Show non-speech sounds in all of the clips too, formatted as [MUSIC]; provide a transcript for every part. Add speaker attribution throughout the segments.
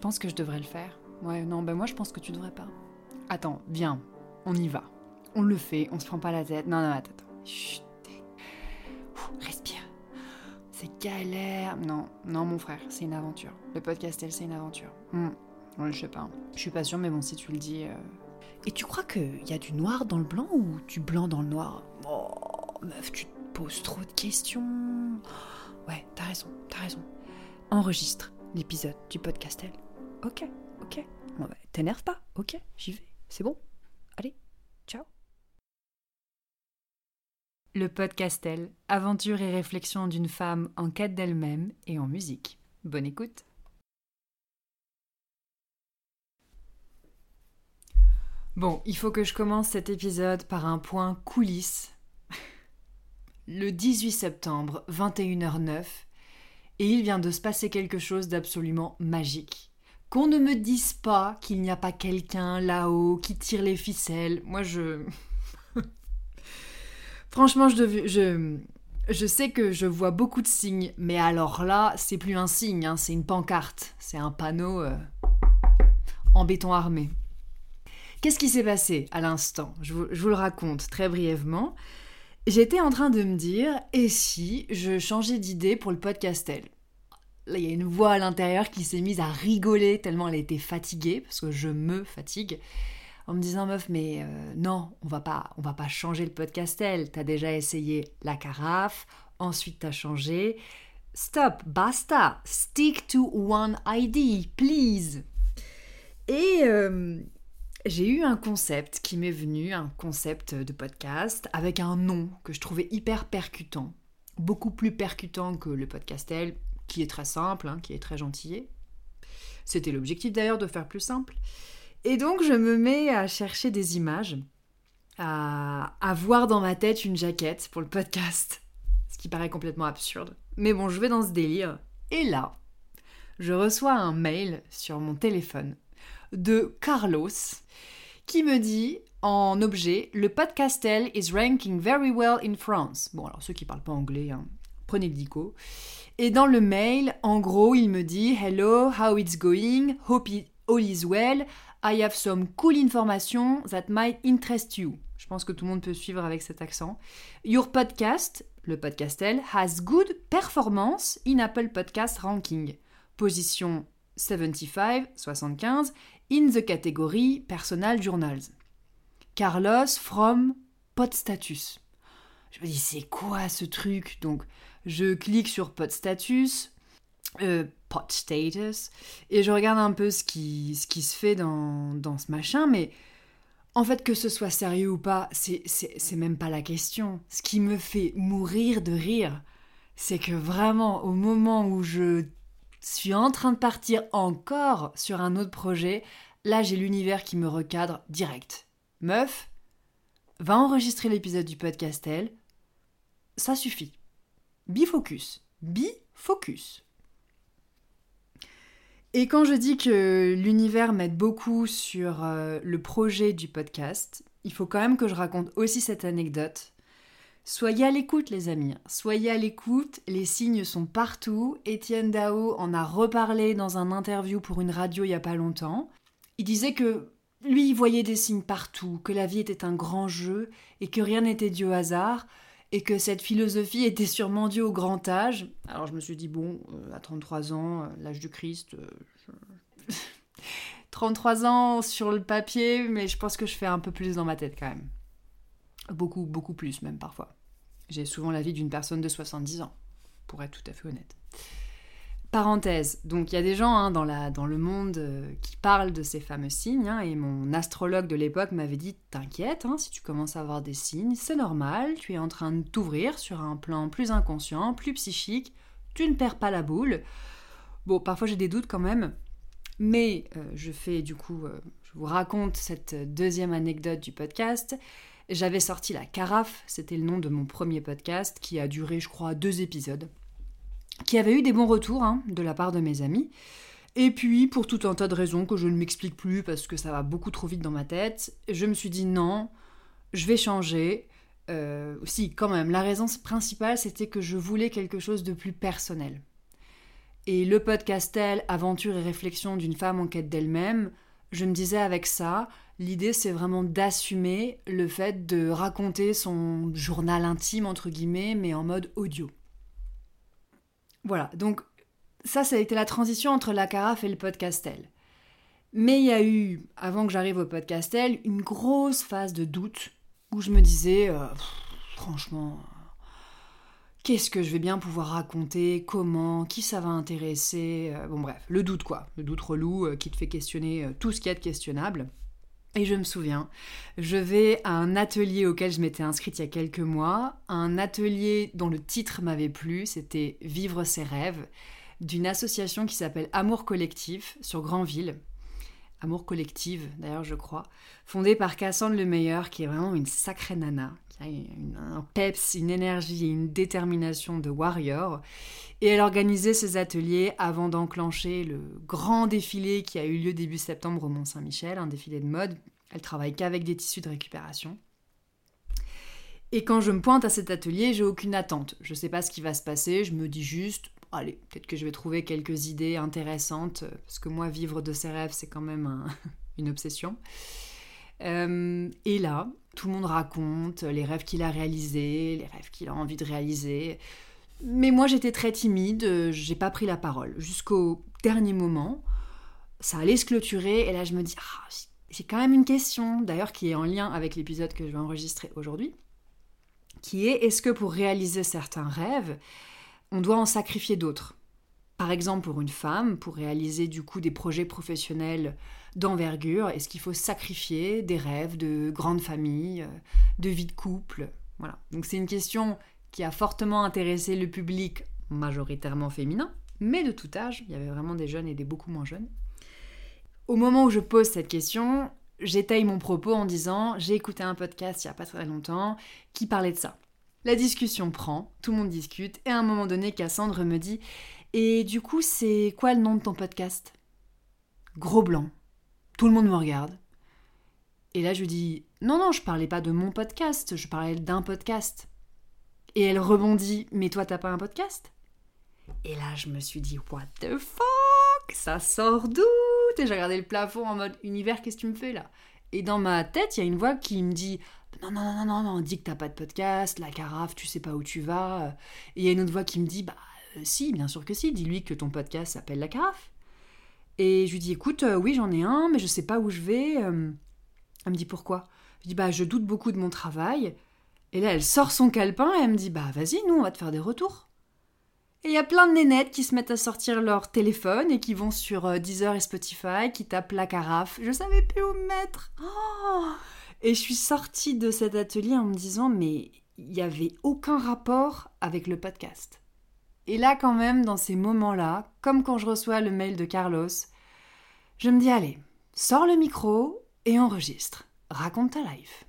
Speaker 1: penses que je devrais le faire Ouais, non, ben moi je pense que tu devrais pas. Attends, viens, on y va. On le fait, on se prend pas la tête. Non, non, attends, attends. Chut. Respire. C'est galère. Non, non, mon frère, c'est une aventure. Le podcastel, c'est une aventure. Ouais, je sais pas. Je suis pas sûre, mais bon, si tu le dis. euh,
Speaker 2: Et tu crois qu'il y a du noir dans le blanc ou du blanc dans le noir? Oh, meuf, tu te poses trop de questions. Ouais, t'as raison, t'as raison. Enregistre l'épisode du podcastel. Ok, ok. Bah, T'énerve pas, ok, j'y vais. C'est bon. Allez, ciao.
Speaker 1: Le podcastel, aventure et réflexion d'une femme en quête d'elle-même et en musique. Bonne écoute. Bon, il faut que je commence cet épisode par un point coulisses. Le 18 septembre, 21h09, et il vient de se passer quelque chose d'absolument magique. Qu'on ne me dise pas qu'il n'y a pas quelqu'un là-haut qui tire les ficelles. Moi, je... [LAUGHS] Franchement, je, je sais que je vois beaucoup de signes, mais alors là, c'est plus un signe, hein, c'est une pancarte, c'est un panneau euh, en béton armé. Qu'est-ce qui s'est passé à l'instant? Je vous, je vous le raconte très brièvement. J'étais en train de me dire, et si je changeais d'idée pour le podcastel Il y a une voix à l'intérieur qui s'est mise à rigoler tellement elle était fatiguée, parce que je me fatigue en me disant meuf mais euh, non on va pas on va pas changer le podcastel t'as déjà essayé la carafe ensuite t'as changé. Stop basta stick to one ID please. Et euh, j'ai eu un concept qui m'est venu un concept de podcast avec un nom que je trouvais hyper percutant beaucoup plus percutant que le podcastel qui est très simple hein, qui est très gentillé c'était l'objectif d'ailleurs de faire plus simple et donc je me mets à chercher des images, à, à voir dans ma tête une jaquette pour le podcast, ce qui paraît complètement absurde. Mais bon, je vais dans ce délire. Et là, je reçois un mail sur mon téléphone de Carlos qui me dit en objet Le podcastel is ranking very well in France. Bon, alors ceux qui parlent pas anglais, hein, prenez le dico. Et dans le mail, en gros, il me dit Hello, how it's going? Hope it all is well. I have some cool information that might interest you. Je pense que tout le monde peut suivre avec cet accent. Your podcast, le podcastel, has good performance in Apple Podcast Ranking. Position 75, 75, in the category Personal Journals. Carlos from Podstatus. Je me dis, c'est quoi ce truc? Donc, je clique sur Podstatus, euh, Pod Status, et je regarde un peu ce qui, se fait dans, ce machin, mais en fait, que ce soit sérieux ou pas, c'est même pas la question. Ce qui me fait mourir de rire, c'est que vraiment, au moment où je suis en train de partir encore sur un autre projet, là, j'ai l'univers qui me recadre direct. Meuf, va enregistrer l'épisode du podcastel, ça suffit. Bifocus. Bifocus. Et quand je dis que l'univers m'aide beaucoup sur euh, le projet du podcast, il faut quand même que je raconte aussi cette anecdote. Soyez à l'écoute les amis, soyez à l'écoute, les signes sont partout. Étienne Dao en a reparlé dans un interview pour une radio il y a pas longtemps. Il disait que lui il voyait des signes partout, que la vie était un grand jeu et que rien n'était dû au hasard et que cette philosophie était sûrement due au grand âge. Alors je me suis dit, bon, euh, à 33 ans, euh, l'âge du Christ, euh, je- [LAUGHS] 33 ans sur le papier, mais je pense que je fais un peu plus dans ma tête quand même. Beaucoup, beaucoup plus même parfois. J'ai souvent la vie d'une personne de 70 ans, pour être tout à fait honnête. Parenthèse, donc il y a des gens hein, dans, dans le monde euh, qui parlent de ces fameux signes, hein, et mon astrologue de l'époque m'avait dit T'inquiète, hein, si tu commences à avoir des signes, c'est normal, tu es en train de t'ouvrir sur un plan plus inconscient, plus psychique, tu ne perds pas la boule. Bon, parfois j'ai des doutes quand même, mais euh, je fais du coup, euh, je vous raconte cette deuxième anecdote du podcast. J'avais sorti la carafe, c'était le nom de mon premier podcast, qui a duré, je crois, deux épisodes qui avait eu des bons retours hein, de la part de mes amis. Et puis, pour tout un tas de raisons que je ne m'explique plus parce que ça va beaucoup trop vite dans ma tête, je me suis dit non, je vais changer. Euh, si, quand même, la raison principale, c'était que je voulais quelque chose de plus personnel. Et le podcastel Aventure et réflexion d'une femme en quête d'elle-même, je me disais avec ça, l'idée c'est vraiment d'assumer le fait de raconter son journal intime, entre guillemets, mais en mode audio. Voilà, donc ça, ça a été la transition entre la carafe et le podcastel. Mais il y a eu, avant que j'arrive au podcastel, une grosse phase de doute où je me disais, euh, franchement, qu'est-ce que je vais bien pouvoir raconter, comment, qui ça va intéresser, euh, bon bref, le doute quoi, le doute relou euh, qui te fait questionner tout ce qui est de questionnable. Et je me souviens, je vais à un atelier auquel je m'étais inscrite il y a quelques mois, un atelier dont le titre m'avait plu, c'était Vivre ses rêves, d'une association qui s'appelle Amour Collectif sur Granville. Amour Collective, d'ailleurs, je crois, fondée par Cassandre Lemeilleur, qui est vraiment une sacrée nana, qui a un peps, une énergie et une détermination de warrior. Et elle organisait ses ateliers avant d'enclencher le grand défilé qui a eu lieu début septembre au Mont-Saint-Michel, un défilé de mode. Elle travaille qu'avec des tissus de récupération. Et quand je me pointe à cet atelier, j'ai aucune attente. Je ne sais pas ce qui va se passer, je me dis juste, allez, peut-être que je vais trouver quelques idées intéressantes, euh, parce que moi, vivre de ses rêves, c'est quand même [LAUGHS] une obsession. Euh, et là, tout le monde raconte les rêves qu'il a réalisés, les rêves qu'il a envie de réaliser. Mais moi, j'étais très timide, euh, j'ai pas pris la parole. Jusqu'au dernier moment, ça allait se clôturer, et là, je me dis, ah, j'ai quand même une question, d'ailleurs, qui est en lien avec l'épisode que je vais enregistrer aujourd'hui, qui est, est-ce que pour réaliser certains rêves, on doit en sacrifier d'autres. Par exemple, pour une femme, pour réaliser du coup des projets professionnels d'envergure, est-ce qu'il faut sacrifier des rêves de grande famille, euh, de vie de couple? Voilà. Donc c'est une question qui a fortement intéressé le public majoritairement féminin, mais de tout âge, il y avait vraiment des jeunes et des beaucoup moins jeunes. Au moment où je pose cette question, j'étaye mon propos en disant j'ai écouté un podcast il n'y a pas très longtemps qui parlait de ça. La discussion prend, tout le monde discute, et à un moment donné, Cassandre me dit Et du coup, c'est quoi le nom de ton podcast? Gros blanc. Tout le monde me regarde. Et là, je lui dis Non, non, je parlais pas de mon podcast, je parlais d'un podcast. Et elle rebondit Mais toi, t'as pas un podcast? Et là, je me suis dit What the fuck? Ça sort d'où Et j'ai regardé le plafond en mode Univers, qu'est-ce que tu me fais là? Et dans ma tête, il y a une voix qui me dit non, non, non, non, non, dis que t'as pas de podcast, la carafe, tu sais pas où tu vas. Et il y a une autre voix qui me dit, bah euh, si, bien sûr que si, dis-lui que ton podcast s'appelle la carafe. Et je lui dis, écoute, euh, oui, j'en ai un, mais je sais pas où je vais. Euh. Elle me dit, pourquoi? Je dis, bah je doute beaucoup de mon travail. Et là, elle sort son calepin et elle me dit, bah vas-y, nous, on va te faire des retours. Et il y a plein de nénettes qui se mettent à sortir leur téléphone et qui vont sur Deezer et Spotify, qui tapent la carafe. Je savais plus où me mettre. Oh et je suis sortie de cet atelier en me disant, mais il n'y avait aucun rapport avec le podcast. Et là, quand même, dans ces moments-là, comme quand je reçois le mail de Carlos, je me dis, allez, sors le micro et enregistre. Raconte ta life.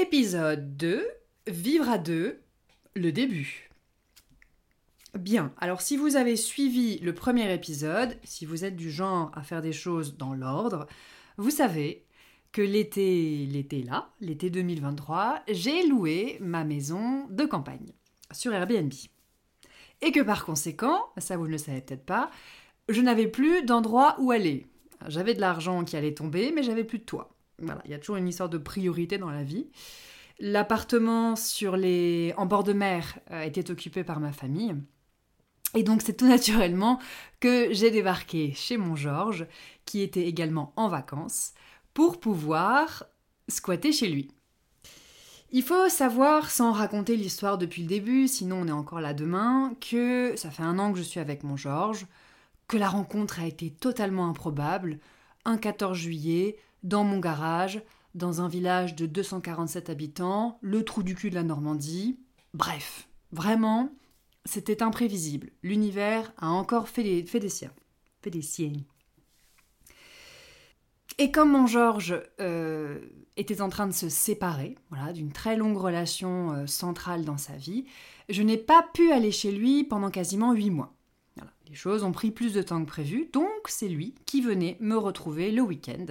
Speaker 1: Épisode 2, Vivre à deux, le début. Bien, alors si vous avez suivi le premier épisode, si vous êtes du genre à faire des choses dans l'ordre, vous savez que l'été, l'été là, l'été 2023, j'ai loué ma maison de campagne sur Airbnb. Et que par conséquent, ça vous ne le savez peut-être pas, je n'avais plus d'endroit où aller. J'avais de l'argent qui allait tomber, mais j'avais plus de toit. Voilà, il y a toujours une histoire de priorité dans la vie. L'appartement sur les... en bord de mer euh, était occupé par ma famille. Et donc c'est tout [LAUGHS] naturellement que j'ai débarqué chez mon Georges, qui était également en vacances, pour pouvoir squatter chez lui. Il faut savoir, sans raconter l'histoire depuis le début, sinon on est encore là demain, que ça fait un an que je suis avec mon Georges, que la rencontre a été totalement improbable. Un 14 juillet, dans mon garage, dans un village de 247 habitants, le trou du cul de la Normandie. Bref, vraiment, c'était imprévisible. L'univers a encore fait, des siens. Fait des siens. Et comme mon Georges euh, était en train de se séparer, voilà, d'une très longue relation euh, centrale dans sa vie, je n'ai pas pu aller chez lui pendant quasiment huit mois. Les choses ont pris plus de temps que prévu, donc c'est lui qui venait me retrouver le week-end.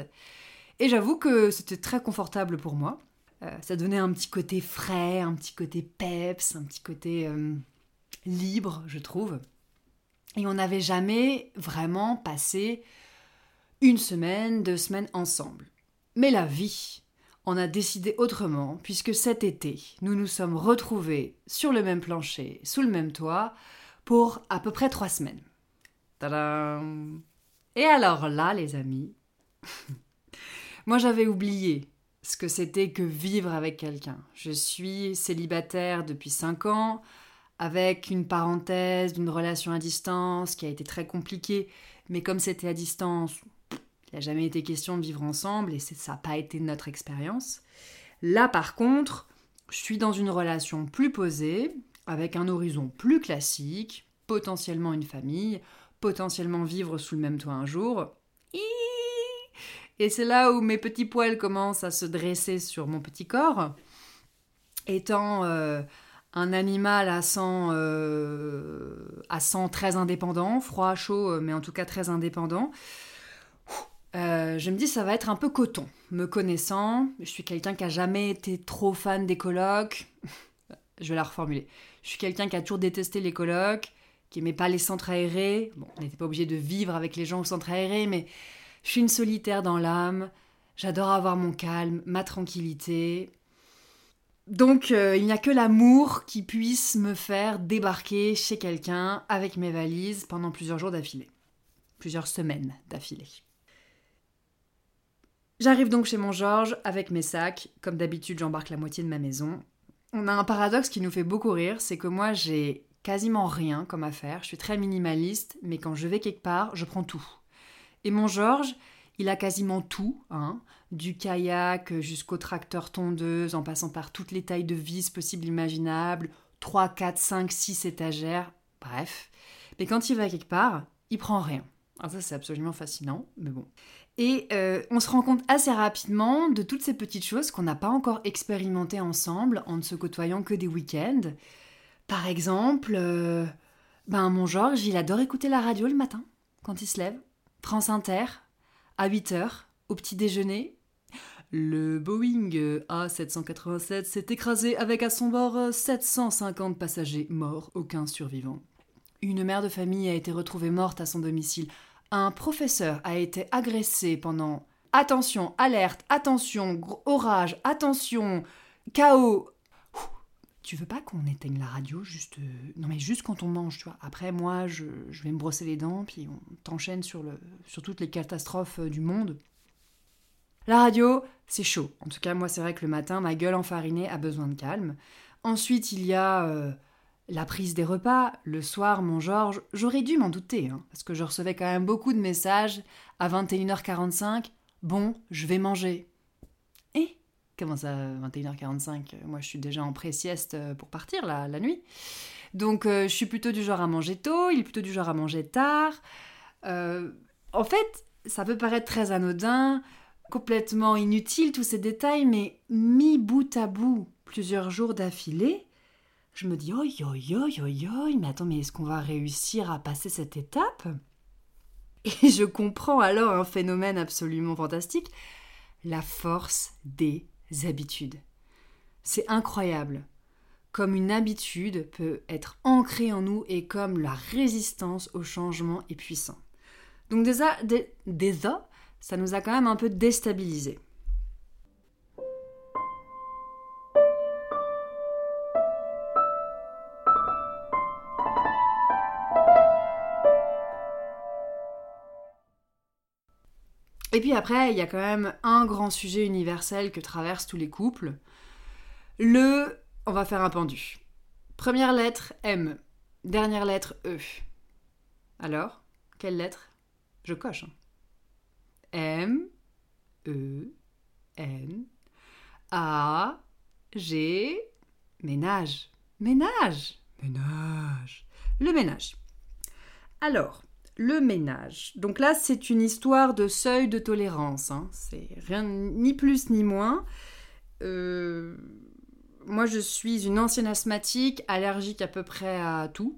Speaker 1: Et j'avoue que c'était très confortable pour moi. Euh, ça donnait un petit côté frais, un petit côté peps, un petit côté euh, libre, je trouve. Et on n'avait jamais vraiment passé une semaine, deux semaines ensemble. Mais la vie en a décidé autrement, puisque cet été, nous nous sommes retrouvés sur le même plancher, sous le même toit, pour à peu près trois semaines. Tadam Et alors là, les amis, [LAUGHS] moi j'avais oublié ce que c'était que vivre avec quelqu'un. Je suis célibataire depuis cinq ans, avec une parenthèse d'une relation à distance qui a été très compliquée, mais comme c'était à distance, il n'a jamais été question de vivre ensemble et ça n'a pas été notre expérience. Là par contre, je suis dans une relation plus posée, avec un horizon plus classique, potentiellement une famille, potentiellement vivre sous le même toit un jour. C'est là où mes petits poils commencent à se dresser sur mon petit corps. Étant euh, un animal à sang, euh, à sang très indépendant, froid, chaud, mais en tout cas très indépendant, euh, je me dis ça va être un peu coton. Me connaissant, je suis quelqu'un qui a jamais été trop fan des colocs. [LAUGHS] je vais la reformuler. Je suis quelqu'un qui a toujours détesté les colocs, qui aimait pas les centres aérés. On n'était pas obligé de vivre avec les gens au centre aéré, mais je suis une solitaire dans l'âme. J'adore avoir mon calme, ma tranquillité. Donc, euh, il n'y a que l'amour qui puisse me faire débarquer chez quelqu'un avec mes valises pendant plusieurs jours d'affilée. Plusieurs semaines d'affilée. J'arrive donc chez mon Georges avec mes sacs. Comme d'habitude, j'embarque la moitié de ma maison on a un paradoxe qui nous fait beaucoup rire, c'est que moi j'ai quasiment rien comme affaire, je suis très minimaliste, mais quand je vais quelque part, je prends tout. Et mon Georges, il a quasiment tout, hein, du kayak jusqu'au tracteur tondeuse, en passant par toutes les tailles de vis possibles imaginables, 3, 4, 5, 6 étagères, bref. Mais quand il va quelque part, il prend rien. Alors ça c'est absolument fascinant, mais bon. Et euh, on se rend compte assez rapidement de toutes ces petites choses qu'on n'a pas encore expérimentées ensemble en ne se côtoyant que des week-ends. Par exemple, euh, ben mon Georges, il adore écouter la radio le matin, quand il se lève. France Inter, à 8 h au petit déjeuner. Le Boeing A787 s'est écrasé avec à son bord 750 passagers morts, aucun survivant. Une mère de famille a été retrouvée morte à son domicile un professeur a été agressé pendant attention, alerte, attention, orage, attention, chaos. Tu veux pas qu'on éteigne la radio juste euh, non mais juste quand on mange, tu vois. Après moi je, vais me brosser les dents puis on t'enchaîne sur toutes les catastrophes euh, du monde. La radio, c'est chaud. En tout cas, moi, c'est vrai que le matin, ma gueule enfarinée a besoin de calme. Ensuite, il y a euh, la prise des repas, le soir, mon Georges, j'aurais dû m'en douter, hein, parce que je recevais quand même beaucoup de messages à 21h45. Bon, je vais manger. Et Comment ça, 21h45 Moi, je suis déjà en pré-sieste euh, pour partir la, la nuit. Donc, euh, je suis plutôt du genre à manger tôt, il est plutôt du genre à manger tard. Euh, en fait, ça peut paraître très anodin, complètement inutile, tous ces détails, mais mis bout à bout plusieurs jours d'affilée, je me dis, oi, oi, oi, oi, oi, mais attends, mais est-ce qu'on va réussir à passer cette étape? Et je comprends alors un phénomène absolument fantastique, la force des habitudes. C'est incroyable. Comme une habitude peut être ancrée en nous et comme la résistance au changement est puissant. Donc déjà, déjà ça nous a quand même un peu déstabilisés. Et puis après, il y a quand même un grand sujet universel que traversent tous les couples. Le on va faire un pendu. Première lettre M, dernière lettre E. Alors, quelle lettre? Je coche. Hein. M, E, N, A, G, ménage. Ménage Ménage Le ménage. Alors, le ménage. Donc là, c'est une histoire de seuil de tolérance. Hein. C'est rien ni plus ni moins. Euh, moi, je suis une ancienne asthmatique, allergique à peu près à tout.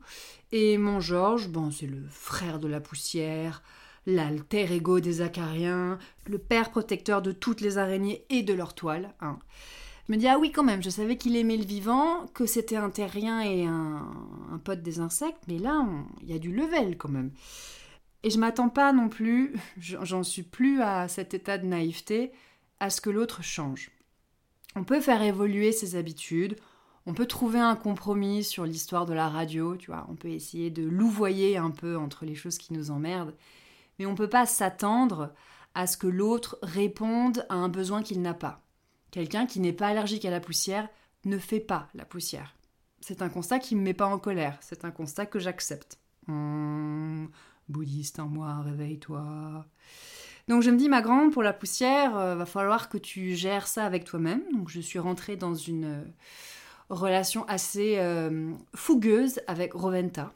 Speaker 1: Et mon Georges, bon, c'est le frère de la poussière, l'alter ego des acariens, le père protecteur de toutes les araignées et de leurs toiles. Hein. Je me dis, ah oui, quand même, je savais qu'il aimait le vivant, que c'était un terrien et un, pote des insectes, mais là, il y a du level quand même. Et je m'attends pas non plus, [LAUGHS] j'en suis plus à cet état de naïveté, à ce que l'autre change. On peut faire évoluer ses habitudes, on peut trouver un compromis sur l'histoire de la radio, tu vois, on peut essayer de louvoyer un peu entre les choses qui nous emmerdent, mais on peut pas s'attendre à ce que l'autre réponde à un besoin qu'il n'a pas. Quelqu'un qui n'est pas allergique à la poussière ne fait pas la poussière. C'est un constat qui ne me met pas en colère, c'est un constat que j'accepte. Hum, bouddhiste en moi, réveille-toi. Donc je me dis, ma grande, pour la poussière, euh, va falloir que tu gères ça avec toi-même. Donc je suis rentrée dans une euh, relation assez euh, fougueuse avec Roventa,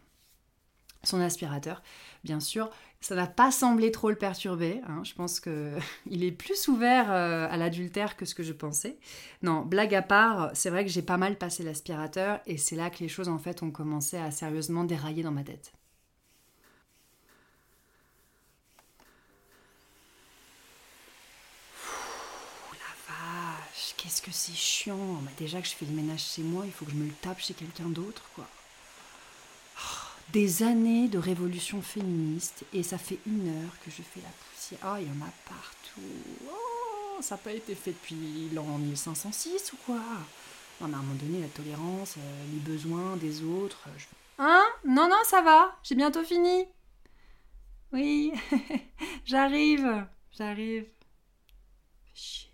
Speaker 1: son aspirateur, bien sûr. Ça n'a pas semblé trop le perturber. Hein. Je pense qu'il [LAUGHS] est plus ouvert euh, à l'adultère que ce que je pensais. Non, blague à part, c'est vrai que j'ai pas mal passé l'aspirateur et c'est là que les choses en fait ont commencé à sérieusement dérailler dans ma tête. qu'est-ce que c'est chiant. déjà que je fais le ménage chez moi, il faut que je me le tape chez quelqu'un d'autre, quoi des années de révolution féministe et ça fait une heure que je fais la poussière. Oh, il y en a partout. Oh, ça n'a pas été fait depuis l'an 1506 ou quoi? Non, mais à un moment donné, la tolérance, euh, les besoins des autres. Euh, hein? Non, non, ça va. J'ai bientôt fini. Oui, [LAUGHS] j'arrive. J'arrive. Chier.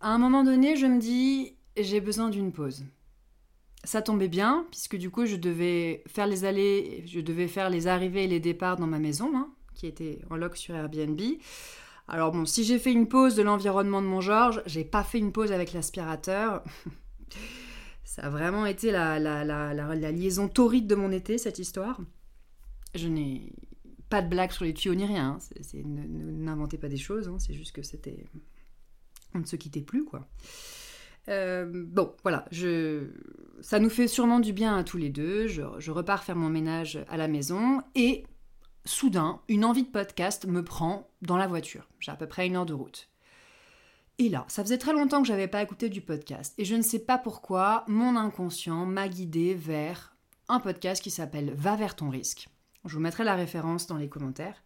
Speaker 1: À un moment donné, je me dis, j'ai besoin d'une pause ça tombait bien, puisque du coup, je devais faire les allées, je devais faire les arrivées et les départs dans ma maison, hein, qui était en loc sur Airbnb. Alors bon, si j'ai fait une pause de l'environnement de mon Georges, j'ai pas fait une pause avec l'aspirateur. [LAUGHS] ça a vraiment été la, la, liaison torride de mon été, cette histoire. Je n'ai pas de blague sur les tuyaux ni rien. Hein. N'inventez pas des choses, hein. c'est juste que c'était... On ne se quittait plus, quoi. Euh, bon, voilà, je... ça nous fait sûrement du bien à tous les deux. Je, repars faire mon ménage à la maison et soudain, une envie de podcast me prend dans la voiture. J'ai à peu près une heure de route. Et là, ça faisait très longtemps que j'avais pas écouté du podcast et je ne sais pas pourquoi, mon inconscient m'a guidé vers un podcast qui s'appelle Va vers ton risque. Je vous mettrai la référence dans les commentaires.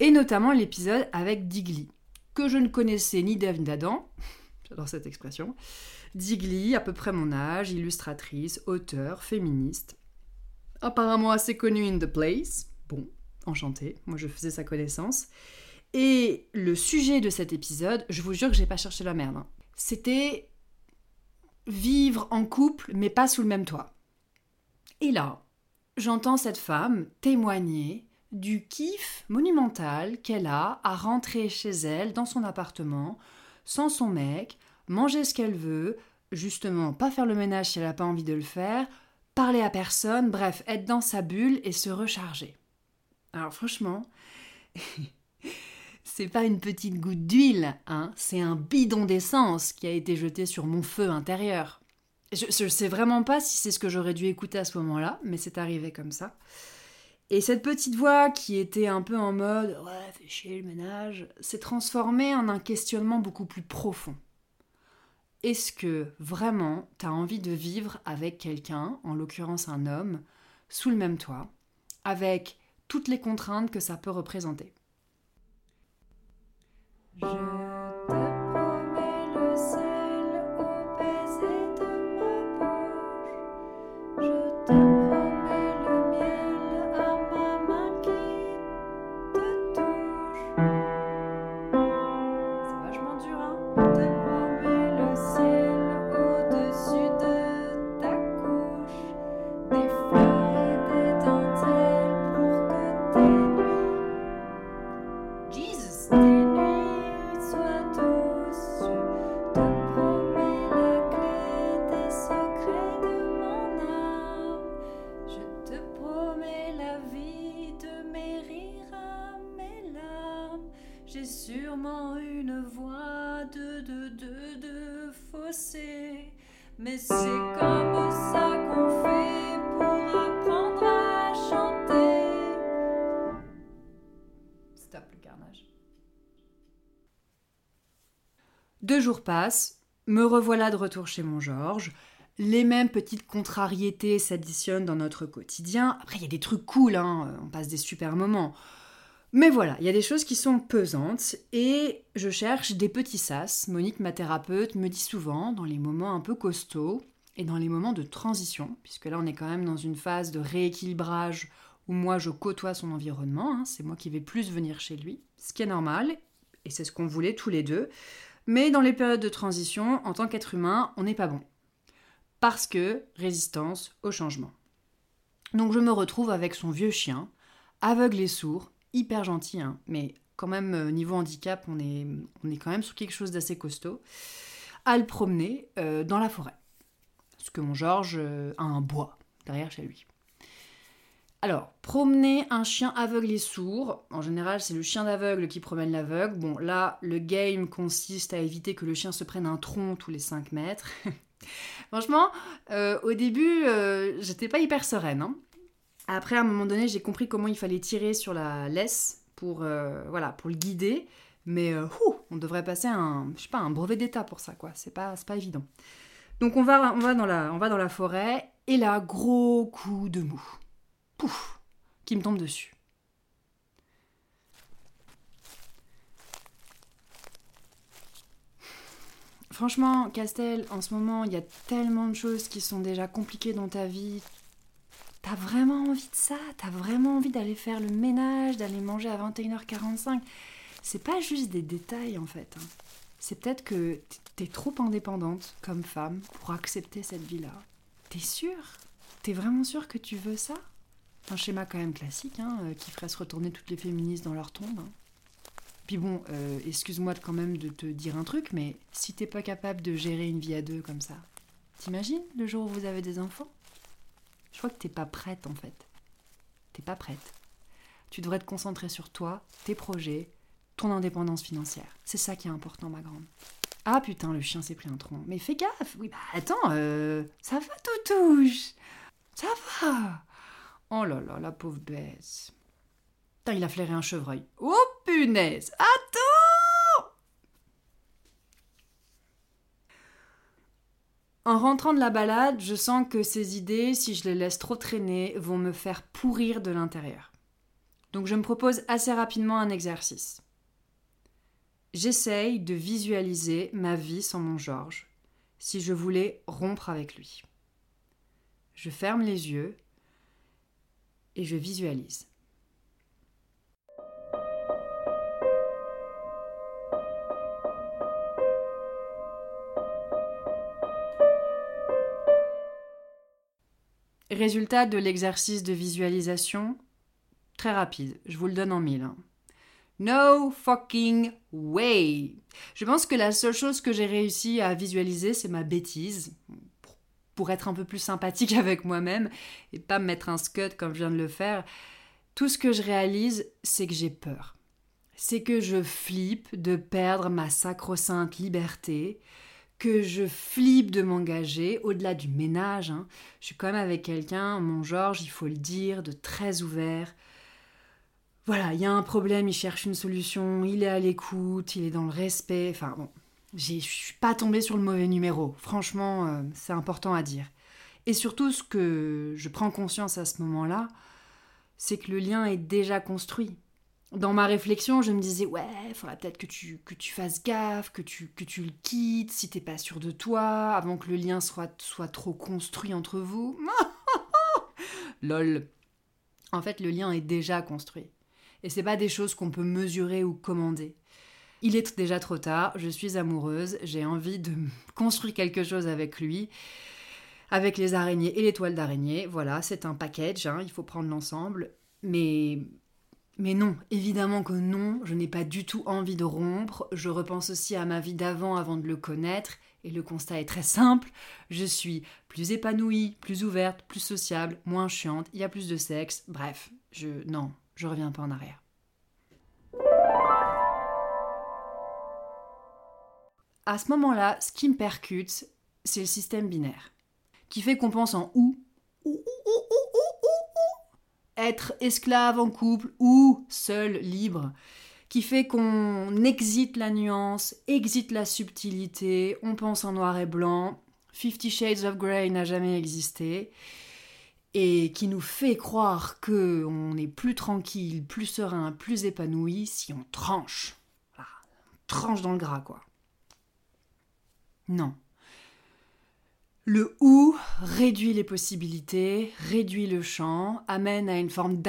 Speaker 1: Et notamment l'épisode avec Digli, que je ne connaissais ni d'Eve d'Adam, j'adore cette expression. Digli, à peu près mon âge, illustratrice, auteur, féministe. Apparemment assez connue in the place. Bon, enchantée, moi je faisais sa connaissance. Et le sujet de cet épisode, je vous jure que j'ai pas cherché la merde. Hein. C'était vivre en couple, mais pas sous le même toit. Et là, j'entends cette femme témoigner du kiff monumental qu'elle a à rentrer chez elle dans son appartement sans son mec, manger ce qu'elle veut, justement pas faire le ménage si elle n'a pas envie de le faire, parler à personne, bref, être dans sa bulle et se recharger. Alors franchement, [LAUGHS] c'est pas une petite goutte d'huile, hein, c'est un bidon d'essence qui a été jeté sur mon feu intérieur. Je, sais vraiment pas si c'est ce que j'aurais dû écouter à ce moment-là, mais c'est arrivé comme ça. Et cette petite voix qui était un peu en mode ouais, fais chier le ménage, s'est transformée en un questionnement beaucoup plus profond. Est-ce que vraiment tu as envie de vivre avec quelqu'un, en l'occurrence un homme, sous le même toit, avec toutes les contraintes que ça peut représenter? Me revoilà de retour chez mon Georges. Les mêmes petites contrariétés s'additionnent dans notre quotidien. Après, il y a des trucs cool, hein, on passe des super moments. Mais voilà, il y a des choses qui sont pesantes et je cherche des petits sas. Monique, ma thérapeute, me dit souvent, dans les moments un peu costauds et dans les moments de transition, puisque là on est quand même dans une phase de rééquilibrage où moi je côtoie son environnement, hein, c'est moi qui vais plus venir chez lui, ce qui est normal, et c'est ce qu'on voulait tous les deux. Mais dans les périodes de transition, en tant qu'être humain, on n'est pas bon. Parce que résistance au changement. Donc je me retrouve avec son vieux chien, aveugle et sourd, hyper gentil, hein, mais quand même, euh, niveau handicap, on est, quand même sur quelque chose d'assez costaud, à le promener euh, dans la forêt. Parce que mon Georges euh, a un bois derrière chez lui. Alors, promener un chien aveugle et sourd, en général c'est le chien d'aveugle qui promène l'aveugle. Bon, là, le game consiste à éviter que le chien se prenne un tronc tous les 5 mètres. [LAUGHS] Franchement, au début, j'étais pas hyper sereine. Hein. Après, à un moment donné, j'ai compris comment il fallait tirer sur la laisse pour, euh, voilà, pour le guider. Mais euh, on devrait passer un, je pas, un brevet d'état pour ça, quoi. C'est pas, pas évident. Donc on va, on, va dans la, on va dans la forêt, et là, gros coup de mou. Pouf Qui me tombe dessus. Franchement, Castel, en ce moment, il y a tellement de choses qui sont déjà compliquées dans ta vie. T'as vraiment envie de ça? T'as vraiment envie d'aller faire le ménage, d'aller manger à 21h45 C'est pas juste des détails en fait. Hein. C'est peut-être que t'es trop indépendante comme femme pour accepter cette vie-là. T'es sûre? T'es vraiment sûre que tu veux ça? Un schéma quand même classique, hein, euh, qui ferait se retourner toutes les féministes dans leur tombe. Puis bon, euh, excuse-moi quand même de te dire un truc, mais si t'es pas capable de gérer une vie à deux comme ça, t'imagines le jour où vous avez des enfants? Je crois que t'es pas prête en fait. T'es pas prête. Tu devrais te concentrer sur toi, tes projets, ton indépendance financière. C'est ça qui est important, ma grande. Ah putain, le chien s'est pris un tronc. Mais fais gaffe. Oui, bah attends, euh, ça va, touche. Ça va. Oh là là, la pauvre bête. Putain, il a flairé un chevreuil. Oh punaise. Attends En rentrant de la balade, je sens que ces idées, si je les laisse trop traîner, vont me faire pourrir de l'intérieur. Donc je me propose assez rapidement un exercice. J'essaye de visualiser ma vie sans mon Georges, si je voulais rompre avec lui. Je ferme les yeux et je visualise. Résultat de l'exercice de visualisation Très rapide, je vous le donne en mille. Hein. No fucking way. Je pense que la seule chose que j'ai réussi à visualiser, c'est ma bêtise, pour être un peu plus sympathique [LAUGHS] avec moi-même et pas me mettre un scud comme je viens de le faire. Tout ce que je réalise, c'est que j'ai peur. C'est que je flippe de perdre ma sacro-sainte liberté, que je flippe de m'engager, au-delà du ménage. Hein. Je suis quand même avec quelqu'un, mon Georges, il faut le dire, de très ouvert. Voilà, il y a un problème, il cherche une solution, il est à l'écoute, il est dans le respect. Enfin bon, je suis pas tombée sur le mauvais numéro. Franchement, euh, c'est important à dire. Et surtout, ce que je prends conscience à ce moment-là, c'est que le lien est déjà construit dans ma réflexion, je me disais, ouais, il faudrait peut-être que tu, que tu fasses gaffe, que tu, que tu le quittes si t'es pas sûr de toi, avant que le lien soit, soit trop construit entre vous. [LAUGHS] Lol. En fait, le lien est déjà construit. Et c'est pas des choses qu'on peut mesurer ou commander. Il est déjà trop tard, je suis amoureuse, j'ai envie de [LAUGHS] construire quelque chose avec lui, avec les araignées et les toiles d'araignée. Voilà, c'est un package, hein, il faut prendre l'ensemble. Mais non, évidemment que non, je n'ai pas du tout envie de rompre, je repense aussi à ma vie d'avant avant de le connaître, et le constat est très simple, je suis plus épanouie, plus ouverte, plus sociable, moins chiante, il y a plus de sexe, bref, je... non, je reviens pas en arrière. À ce moment-là, ce qui me percute, c'est le système binaire, qui fait qu'on pense en ou, ou, ou, ou, être esclave en couple ou seul, libre, qui fait qu'on exite la nuance, exite la subtilité, on pense en noir et blanc, Fifty Shades of Grey n'a jamais existé, et qui nous fait croire que on est plus tranquille, plus serein, plus épanoui si on tranche. on tranche dans le gras, quoi. Non. Le ou réduit les possibilités, réduit le champ, amène à une forme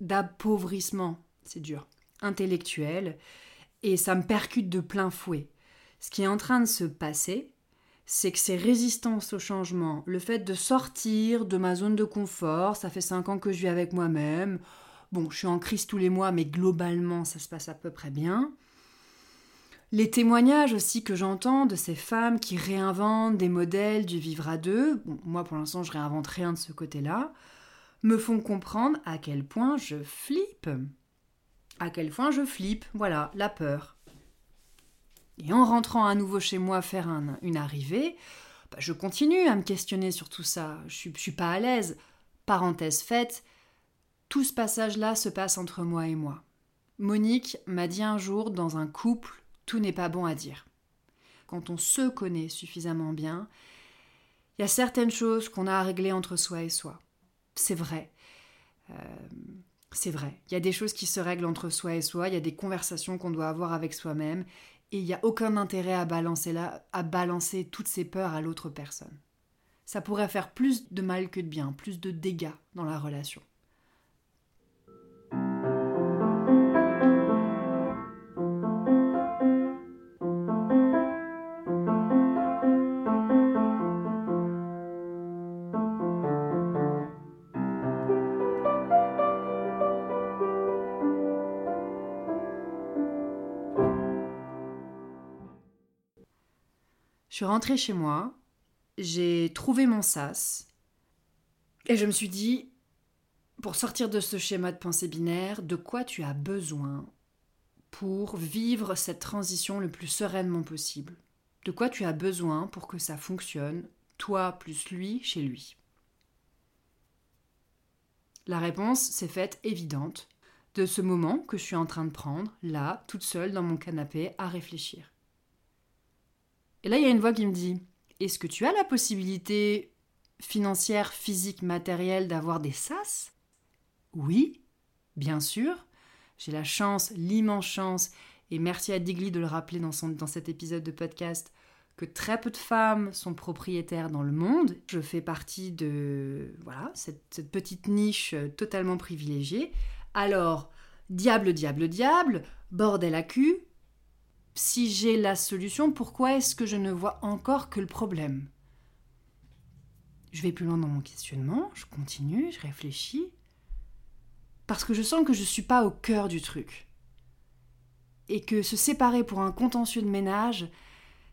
Speaker 1: d'appauvrissement, c'est dur, intellectuel, et ça me percute de plein fouet. Ce qui est en train de se passer, c'est que ces résistances au changement, le fait de sortir de ma zone de confort, ça fait cinq ans que je vis avec moi-même, bon, je suis en crise tous les mois, mais globalement, ça se passe à peu près bien. Les témoignages aussi que j'entends de ces femmes qui réinventent des modèles du vivre à deux, moi pour l'instant je réinvente rien de ce côté-là, me font comprendre à quel point je flippe. À quel point je flippe, voilà, la peur. Et en rentrant à nouveau chez moi faire une arrivée, bah, je continue à me questionner sur tout ça. Je ne suis pas à l'aise. Parenthèse faite, tout ce passage-là se passe entre moi et moi. Monique m'a dit un jour, dans un couple, tout n'est pas bon à dire. Quand on se connaît suffisamment bien, il y a certaines choses qu'on a à régler entre soi et soi. C'est vrai. Euh, c'est vrai. Il y a des choses qui se règlent entre soi et soi, il y a des conversations qu'on doit avoir avec soi-même, et il n'y a aucun intérêt à balancer, là, à balancer toutes ces peurs à l'autre personne. Ça pourrait faire plus de mal que de bien, plus de dégâts dans la relation. Suis rentrée chez moi, j'ai trouvé mon sas, et je me suis dit, pour sortir de ce schéma de pensée binaire, de quoi tu as besoin pour vivre cette transition le plus sereinement possible? De quoi tu as besoin pour que ça fonctionne, toi plus lui, chez lui? La réponse s'est faite évidente. De ce moment que je suis en train de prendre, là, toute seule dans mon canapé, à réfléchir. Et là, il y a une voix qui me dit Est-ce que tu as la possibilité financière, physique, matérielle d'avoir des sas? Oui, bien sûr. J'ai la chance, l'immense chance, et merci à Digli de le rappeler dans, cet épisode de podcast, que très peu de femmes sont propriétaires dans le monde. Je fais partie de cette petite niche totalement privilégiée. Alors, diable, diable, diable, bordel à cul, si j'ai la solution, pourquoi est-ce que je ne vois encore que le problème? Je vais plus loin dans mon questionnement, je continue, je réfléchis. Parce que je sens que je ne suis pas au cœur du truc. Et que se séparer pour un contentieux de ménage,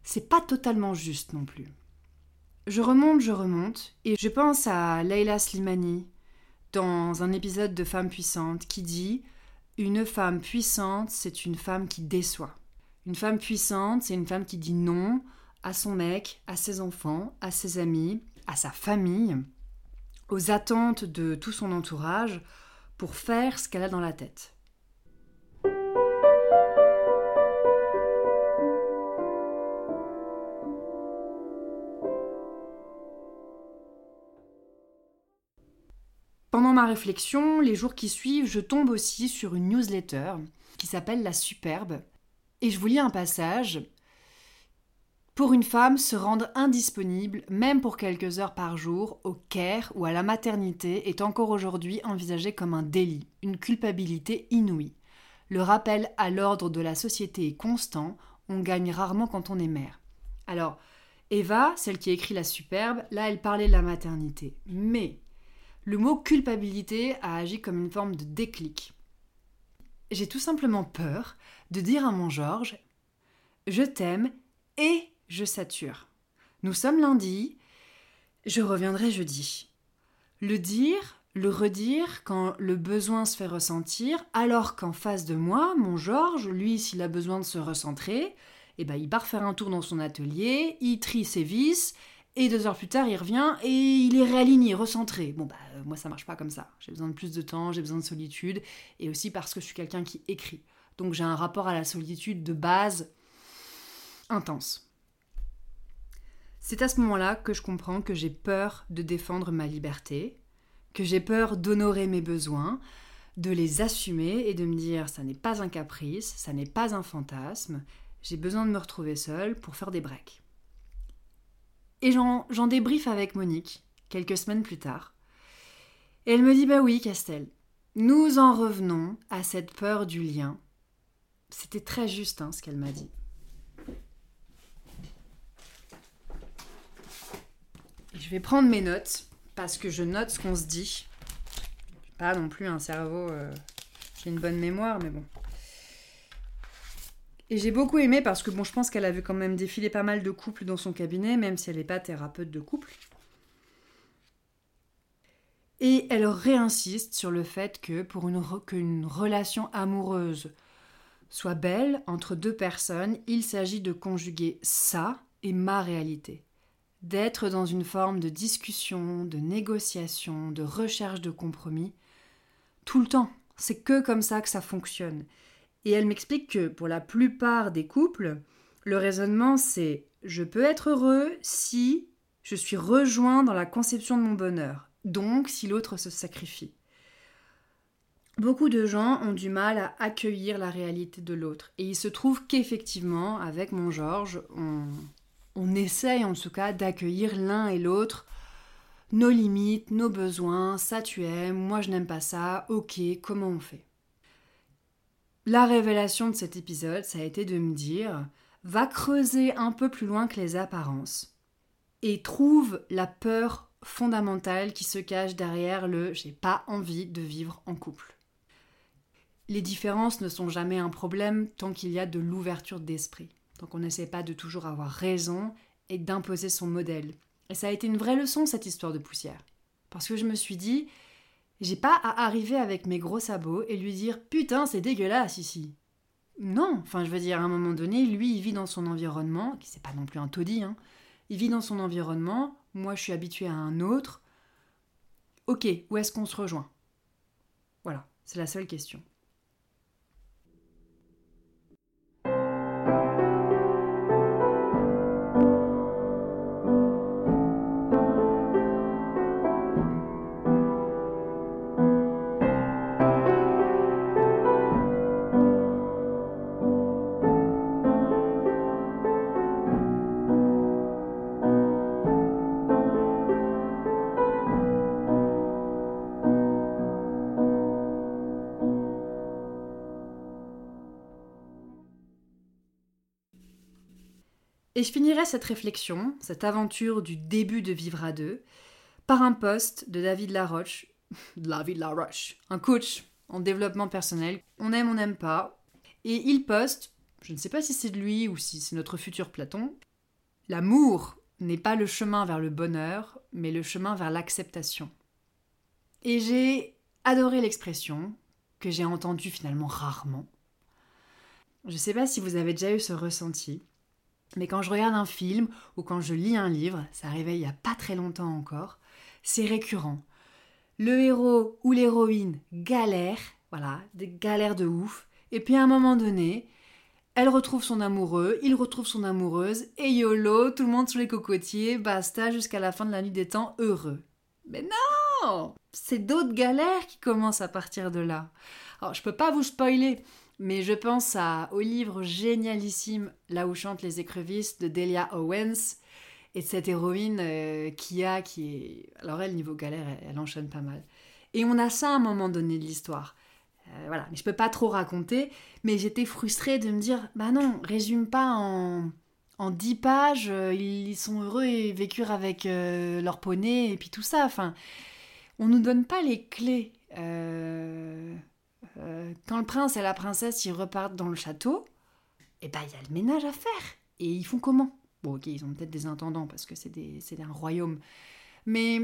Speaker 1: c'est pas totalement juste non plus. Je remonte, je remonte, et je pense à Leila Slimani dans un épisode de Femme puissante qui dit Une femme puissante, c'est une femme qui déçoit. Une femme puissante, c'est une femme qui dit non à son mec, à ses enfants, à ses amis, à sa famille, aux attentes de tout son entourage pour faire ce qu'elle a dans la tête. Pendant ma réflexion, les jours qui suivent, je tombe aussi sur une newsletter qui s'appelle La Superbe et je vous lis un passage. Pour une femme, se rendre indisponible, même pour quelques heures par jour, au care ou à la maternité est encore aujourd'hui envisagé comme un délit, une culpabilité inouïe. Le rappel à l'ordre de la société est constant, on gagne rarement quand on est mère. Alors, Eva, celle qui écrit La Superbe, là elle parlait de la maternité. Mais le mot culpabilité a agi comme une forme de déclic. J'ai tout simplement peur de dire à mon Georges Je t'aime et je sature. Nous sommes lundi, je reviendrai jeudi. Le dire, le redire quand le besoin se fait ressentir, alors qu'en face de moi, mon Georges, lui, s'il a besoin de se recentrer, eh ben, il part faire un tour dans son atelier, il trie ses vis Et deux heures plus tard, il revient et il est réaligné, recentré. Bon, bah, euh, moi, ça marche pas comme ça. J'ai besoin de plus de temps, j'ai besoin de solitude, et aussi parce que je suis quelqu'un qui écrit. Donc, j'ai un rapport à la solitude de base intense. C'est à ce moment-là que je comprends que j'ai peur de défendre ma liberté, que j'ai peur d'honorer mes besoins, de les assumer et de me dire ça n'est pas un caprice, ça n'est pas un fantasme, j'ai besoin de me retrouver seule pour faire des breaks. Et j'en débriefe avec Monique, quelques semaines plus tard. Et elle me dit Bah oui, Castel, nous en revenons à cette peur du lien. C'était très juste hein, ce qu'elle m'a dit. je vais prendre mes notes parce que je note ce qu'on se dit. Pas non plus un cerveau. Euh, j'ai une bonne mémoire, mais bon. Et j'ai beaucoup aimé parce que je pense qu'elle a vu quand même défiler pas mal de couples dans son cabinet, même si elle n'est pas thérapeute de couple. Et elle réinsiste sur le fait que pour une, qu'une relation amoureuse soit belle entre deux personnes, il s'agit de conjuguer ça et ma réalité d'être dans une forme de discussion, de négociation, de recherche de compromis, tout le temps. C'est que comme ça que ça fonctionne. Et elle m'explique que pour la plupart des couples, le raisonnement c'est je peux être heureux si je suis rejoint dans la conception de mon bonheur, donc si l'autre se sacrifie. Beaucoup de gens ont du mal à accueillir la réalité de l'autre, et il se trouve qu'effectivement, avec mon Georges, on, on essaye en tout cas d'accueillir l'un et l'autre nos limites, nos besoins, ça tu aimes, moi je n'aime pas ça, ok, comment on fait? La révélation de cet épisode, ça a été de me dire, va creuser un peu plus loin que les apparences et trouve la peur fondamentale qui se cache derrière le j'ai pas envie de vivre en couple. Les différences ne sont jamais un problème tant qu'il y a de l'ouverture d'esprit. Donc on n'essaie pas de toujours avoir raison et d'imposer son modèle. Et ça a été une vraie leçon, cette histoire de poussière. Parce que je me suis dit, j'ai pas à arriver avec mes gros sabots et lui dire Putain, c'est dégueulasse ici. Non, enfin je veux dire, à un moment donné, lui, il vit dans son environnement, qui c'est pas non plus un taudis, hein. il vit dans son environnement, moi je suis habituée à un autre. Ok, où est-ce qu'on se rejoint? Voilà, c'est la seule question. Et je finirai cette réflexion, cette aventure du début de Vivre à deux, par un post de David Laroche, [LAUGHS] David Laroche, un coach en développement personnel. On aime, on n'aime pas. Et il poste, je ne sais pas si c'est de lui ou si c'est notre futur Platon, l'amour n'est pas le chemin vers le bonheur, mais le chemin vers l'acceptation. Et j'ai adoré l'expression, que j'ai entendue finalement rarement. Je ne sais pas si vous avez déjà eu ce ressenti, mais quand je regarde un film ou quand je lis un livre, ça arrivait il n'y a pas très longtemps encore, c'est récurrent. Le héros ou l'héroïne galère, voilà, des galères de ouf, et puis à un moment donné, elle retrouve son amoureux, il retrouve son amoureuse, et YOLO, tout le monde sous les cocotiers, basta jusqu'à la fin de la nuit des temps heureux. Mais non C'est d'autres galères qui commencent à partir de là. Alors, je peux pas vous spoiler, mais je pense à, au livre génialissime Là où chantent les écrevisses de Delia Owens et de cette héroïne euh, Kia qui est. Alors, elle, niveau galère, elle, enchaîne pas mal. Et on a ça à un moment donné de l'histoire. Euh, voilà, mais je peux pas trop raconter, mais j'étais frustrée de me dire bah non, résume pas en, en dix pages, euh, ils sont heureux et vécurent avec leur poney et puis tout ça. Enfin, on nous donne pas les clés. Quand le prince et la princesse ils repartent dans le château, eh ben il y a le ménage à faire. Et ils font comment? Bon, ok, ils ont peut-être des intendants parce que c'est un royaume. Mais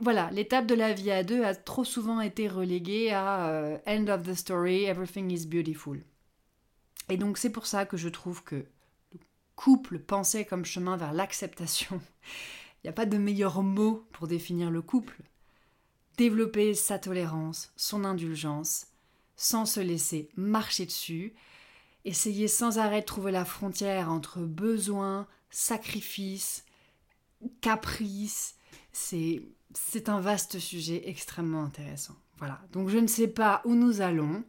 Speaker 1: voilà, l'étape de la vie à deux a trop souvent été reléguée à euh, end of the story, everything is beautiful. Et donc c'est pour ça que je trouve que le couple pensé comme chemin vers l'acceptation [LAUGHS] Il n'y a pas de meilleur mot pour définir le couple. Développer sa tolérance, son indulgence, sans se laisser marcher dessus, essayer sans arrêt de trouver la frontière entre besoin, sacrifice, caprice, c'est c'est un vaste sujet extrêmement intéressant. Voilà. Donc je ne sais pas où nous allons,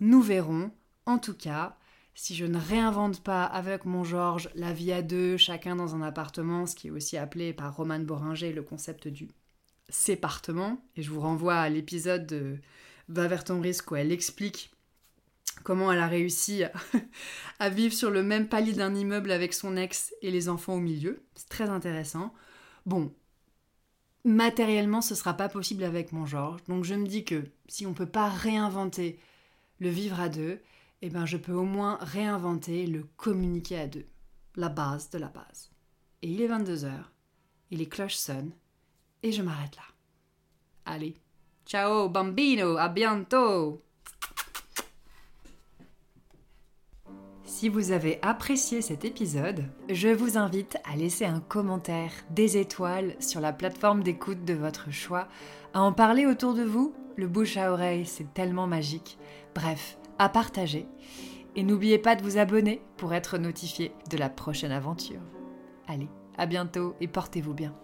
Speaker 1: nous verrons. En tout cas, si je ne réinvente pas avec mon Georges la vie à deux, chacun dans un appartement, ce qui est aussi appelé par Romane Boringer le concept du sépartement, et je vous renvoie à l'épisode de Va vers ton risque où elle explique comment elle a réussi [LAUGHS] à, vivre sur le même palier d'un immeuble avec son ex et les enfants au milieu. C'est très intéressant. Bon, matériellement, ce sera pas possible avec mon Georges. Donc je me dis que si on peut pas réinventer le vivre à deux, eh ben je peux au moins réinventer le communiquer à deux. La base de la base. Et il est 22h, et les cloches sonnent, et je m'arrête là. Allez, ciao bambino, à bientôt Si vous avez apprécié cet épisode, je vous invite à laisser un commentaire, des étoiles sur la plateforme d'écoute de votre choix, à en parler autour de vous. Le bouche à oreille, c'est tellement magique. Bref, à partager. Et n'oubliez pas de vous abonner pour être notifié de la prochaine aventure. Allez, à bientôt et portez-vous bien.